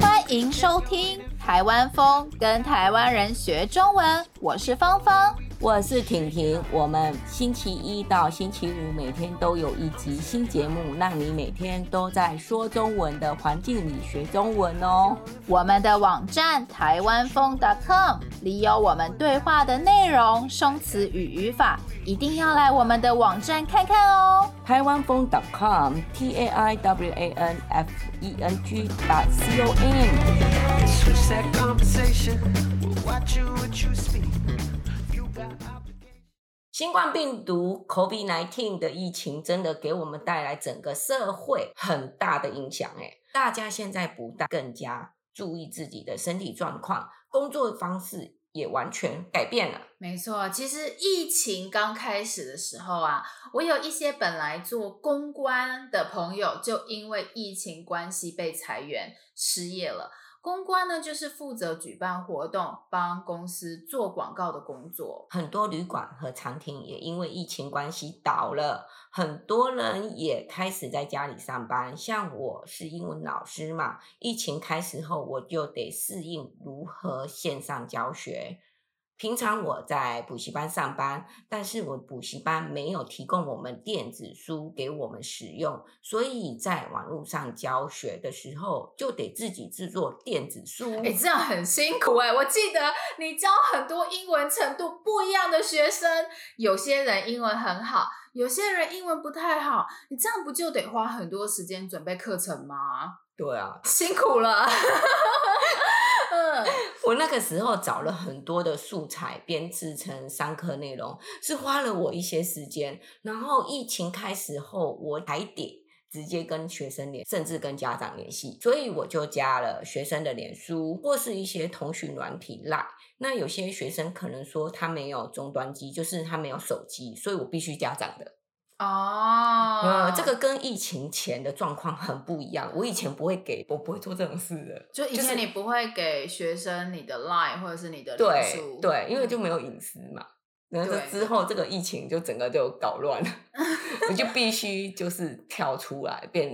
欢迎收听台湾风，跟台湾人学中文。我是芳芳。我是婷婷，我们星期一到星期五每天都有一集新节目，让你每天都在说中文的环境里学中文哦。我们的网站台湾疯 .com 里有我们对话的内容、生词与语法，一定要来我们的网站看看哦。台湾疯 .com T A I W A N F E N G C O M。新冠病毒 COVID-19 的疫情真的给我们带来整个社会很大的影响，哎，大家现在不但更加注意自己的身体状况，工作方式也完全改变了。没错，其实疫情刚开始的时候啊，我有一些本来做公关的朋友，就因为疫情关系被裁员失业了。公关呢，就是负责举办活动、帮公司做广告的工作。很多旅馆和餐厅也因为疫情关系倒了，很多人也开始在家里上班。像我是英文老师嘛，疫情开始后，我就得适应如何线上教学。平常我在补习班上班，但是我补习班没有提供我们电子书给我们使用，所以在网络上教学的时候就得自己制作电子书。哎，这样很辛苦哎！我记得你教很多英文程度不一样的学生，有些人英文很好，有些人英文不太好，你这样不就得花很多时间准备课程吗？对啊，辛苦了。我那个时候找了很多的素材，编制成三课内容，是花了我一些时间。然后疫情开始后，我还得直接跟学生联，甚至跟家长联系，所以我就加了学生的脸书或是一些通讯软体 Line。那有些学生可能说他没有终端机，就是他没有手机，所以我必须家长的。哦，呃，这个跟疫情前的状况很不一样。我以前不会给，我不会做这种事的。就以前你不会给学生你的 Line 或者是你的对，对，因为就没有隐私嘛。然后之后这个疫情就整个就搞乱了，我就必须就是跳出来变。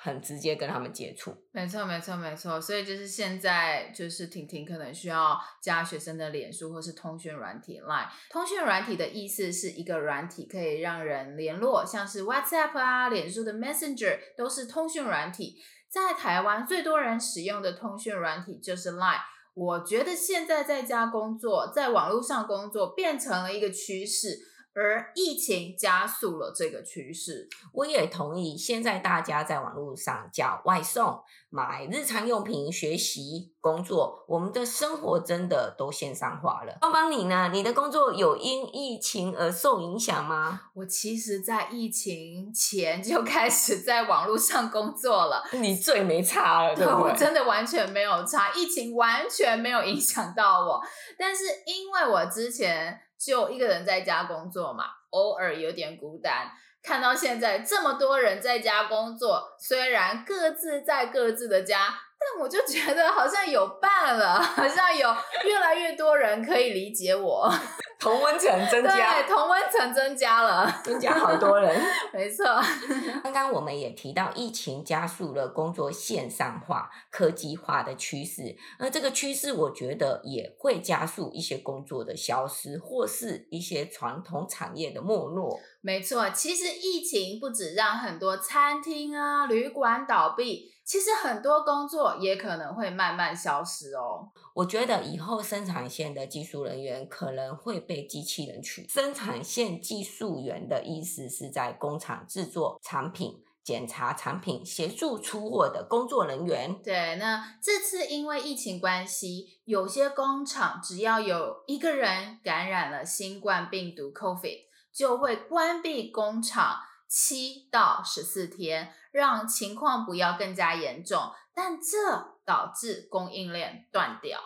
很直接跟他们接触，没错没错没错，所以就是现在就是婷婷可能需要加学生的脸书或是通讯软体 Line。通讯软体的意思是一个软体可以让人联络，像是 WhatsApp 啊、脸书的 Messenger 都是通讯软体。在台湾最多人使用的通讯软体就是 Line。我觉得现在在家工作，在网络上工作变成了一个趋势。而疫情加速了这个趋势，我也同意。现在大家在网络上叫外送、买日常用品、学习、工作，我们的生活真的都线上化了。芳芳，你呢？你的工作有因疫情而受影响吗？我其实，在疫情前就 开始在网络上工作了。你最没差了，对不对？我真的完全没有差，疫情完全没有影响到我。但是因为我之前。就一个人在家工作嘛，偶尔有点孤单。看到现在这么多人在家工作，虽然各自在各自的家，但我就觉得好像有伴了，好像有越来越多人可以理解我。同温层增加，对，同温层增加了，增加好多人，没错。刚刚我们也提到，疫情加速了工作线上化、科技化的趋势，那这个趋势，我觉得也会加速一些工作的消失，或是一些传统产业的没落。没错，其实疫情不止让很多餐厅啊、旅馆倒闭。其实很多工作也可能会慢慢消失哦。我觉得以后生产线的技术人员可能会被机器人取。生产线技术员的意思是在工厂制作产品、检查产品、协助出货的工作人员。对，那这次因为疫情关系，有些工厂只要有一个人感染了新冠病毒 COVID，就会关闭工厂。七到十四天，让情况不要更加严重，但这导致供应链断掉。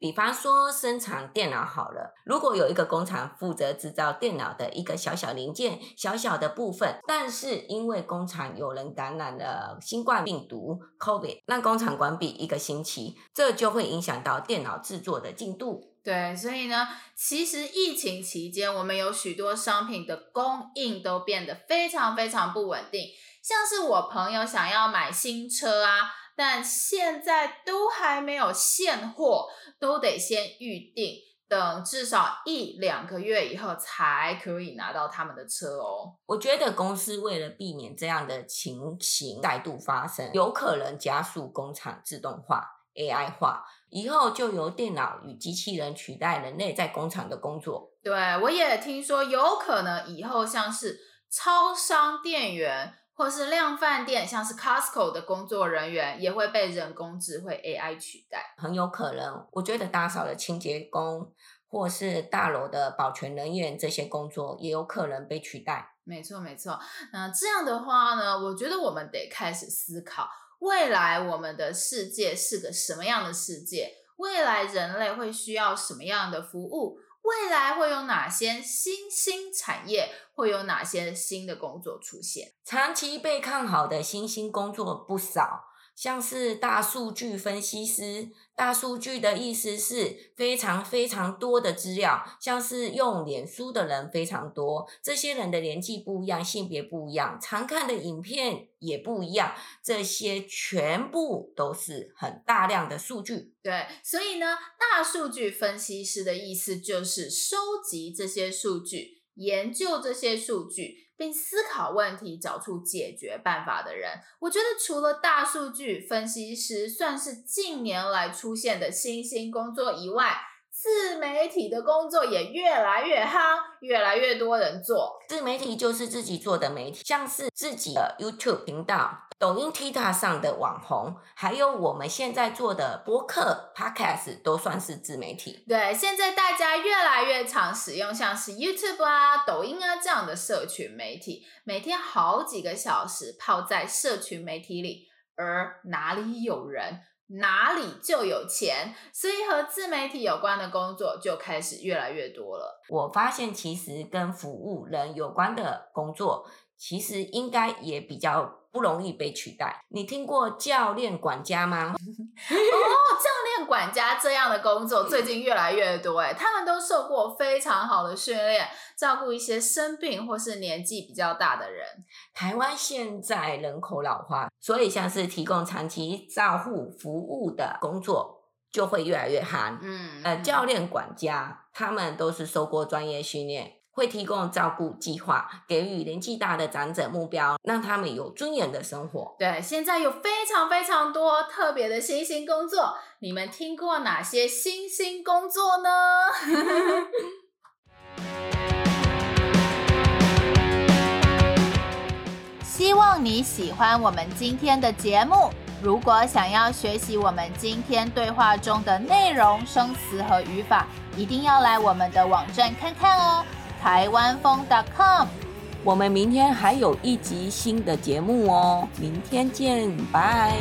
比方说，生产电脑好了，如果有一个工厂负责制造电脑的一个小小零件、小小的部分，但是因为工厂有人感染了新冠病毒 COVID，让工厂关闭一个星期，这就会影响到电脑制作的进度。对，所以呢，其实疫情期间，我们有许多商品的供应都变得非常非常不稳定。像是我朋友想要买新车啊，但现在都还没有现货，都得先预定。等至少一两个月以后才可以拿到他们的车哦。我觉得公司为了避免这样的情形再度发生，有可能加速工厂自动化、AI 化，以后就由电脑与机器人取代人类在工厂的工作。对，我也听说有可能以后像是超商店员或是量贩店，像是 Costco 的工作人员也会被人工智慧 AI 取代，很有可能。我觉得打扫的清洁工。或是大楼的保全人员，这些工作也有可能被取代。没错，没错。那这样的话呢，我觉得我们得开始思考，未来我们的世界是个什么样的世界？未来人类会需要什么样的服务？未来会有哪些新兴产业？会有哪些新的工作出现？长期被看好的新兴工作不少。像是大数据分析师，大数据的意思是非常非常多的资料，像是用脸书的人非常多，这些人的年纪不一样，性别不一样，常看的影片也不一样，这些全部都是很大量的数据。对，所以呢，大数据分析师的意思就是收集这些数据，研究这些数据。并思考问题、找出解决办法的人，我觉得除了大数据分析师算是近年来出现的新兴工作以外，自媒体的工作也越来越夯，越来越多人做。自媒体就是自己做的媒体，像是自己的 YouTube 频道。抖音、TikTok 上的网红，还有我们现在做的播客、Podcast，都算是自媒体。对，现在大家越来越常使用像是 YouTube 啊、抖音啊这样的社群媒体，每天好几个小时泡在社群媒体里，而哪里有人，哪里就有钱，所以和自媒体有关的工作就开始越来越多了。我发现，其实跟服务人有关的工作，其实应该也比较。不容易被取代。你听过教练管家吗？哦，教练管家这样的工作最近越来越多，哎，他们都受过非常好的训练，照顾一些生病或是年纪比较大的人。台湾现在人口老化，所以像是提供长期照护服务的工作就会越来越夯。嗯，呃，教练管家他们都是受过专业训练。会提供照顾计划，给予年纪大的长者目标，让他们有尊严的生活。对，现在有非常非常多特别的新兴工作，你们听过哪些新兴工作呢？希望你喜欢我们今天的节目。如果想要学习我们今天对话中的内容、生词和语法，一定要来我们的网站看看哦。台湾风 .com，我们明天还有一集新的节目哦，明天见，拜。